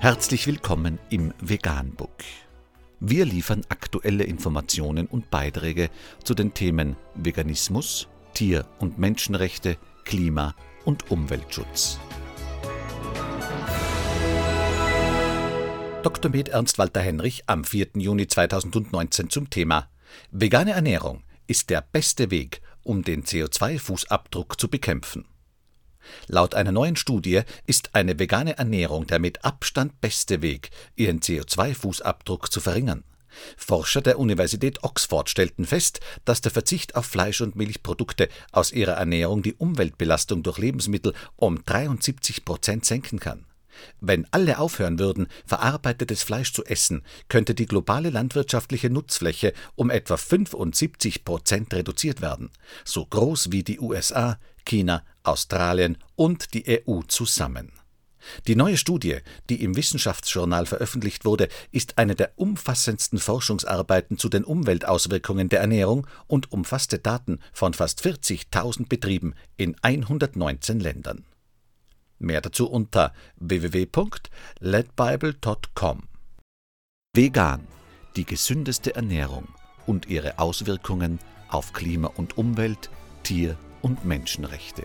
Herzlich willkommen im Veganbook. Wir liefern aktuelle Informationen und Beiträge zu den Themen Veganismus, Tier- und Menschenrechte, Klima- und Umweltschutz. Dr. Med Ernst Walter Henrich am 4. Juni 2019 zum Thema Vegane Ernährung ist der beste Weg, um den CO2-Fußabdruck zu bekämpfen. Laut einer neuen Studie ist eine vegane Ernährung der mit Abstand beste Weg, ihren CO2-Fußabdruck zu verringern. Forscher der Universität Oxford stellten fest, dass der Verzicht auf Fleisch- und Milchprodukte aus ihrer Ernährung die Umweltbelastung durch Lebensmittel um 73 Prozent senken kann. Wenn alle aufhören würden, verarbeitetes Fleisch zu essen, könnte die globale landwirtschaftliche Nutzfläche um etwa 75 Prozent reduziert werden, so groß wie die USA, China, Australien und die EU zusammen. Die neue Studie, die im Wissenschaftsjournal veröffentlicht wurde, ist eine der umfassendsten Forschungsarbeiten zu den Umweltauswirkungen der Ernährung und umfasste Daten von fast 40.000 Betrieben in 119 Ländern. Mehr dazu unter www.ledbible.com. Vegan, die gesündeste Ernährung und ihre Auswirkungen auf Klima und Umwelt, Tier- und Menschenrechte.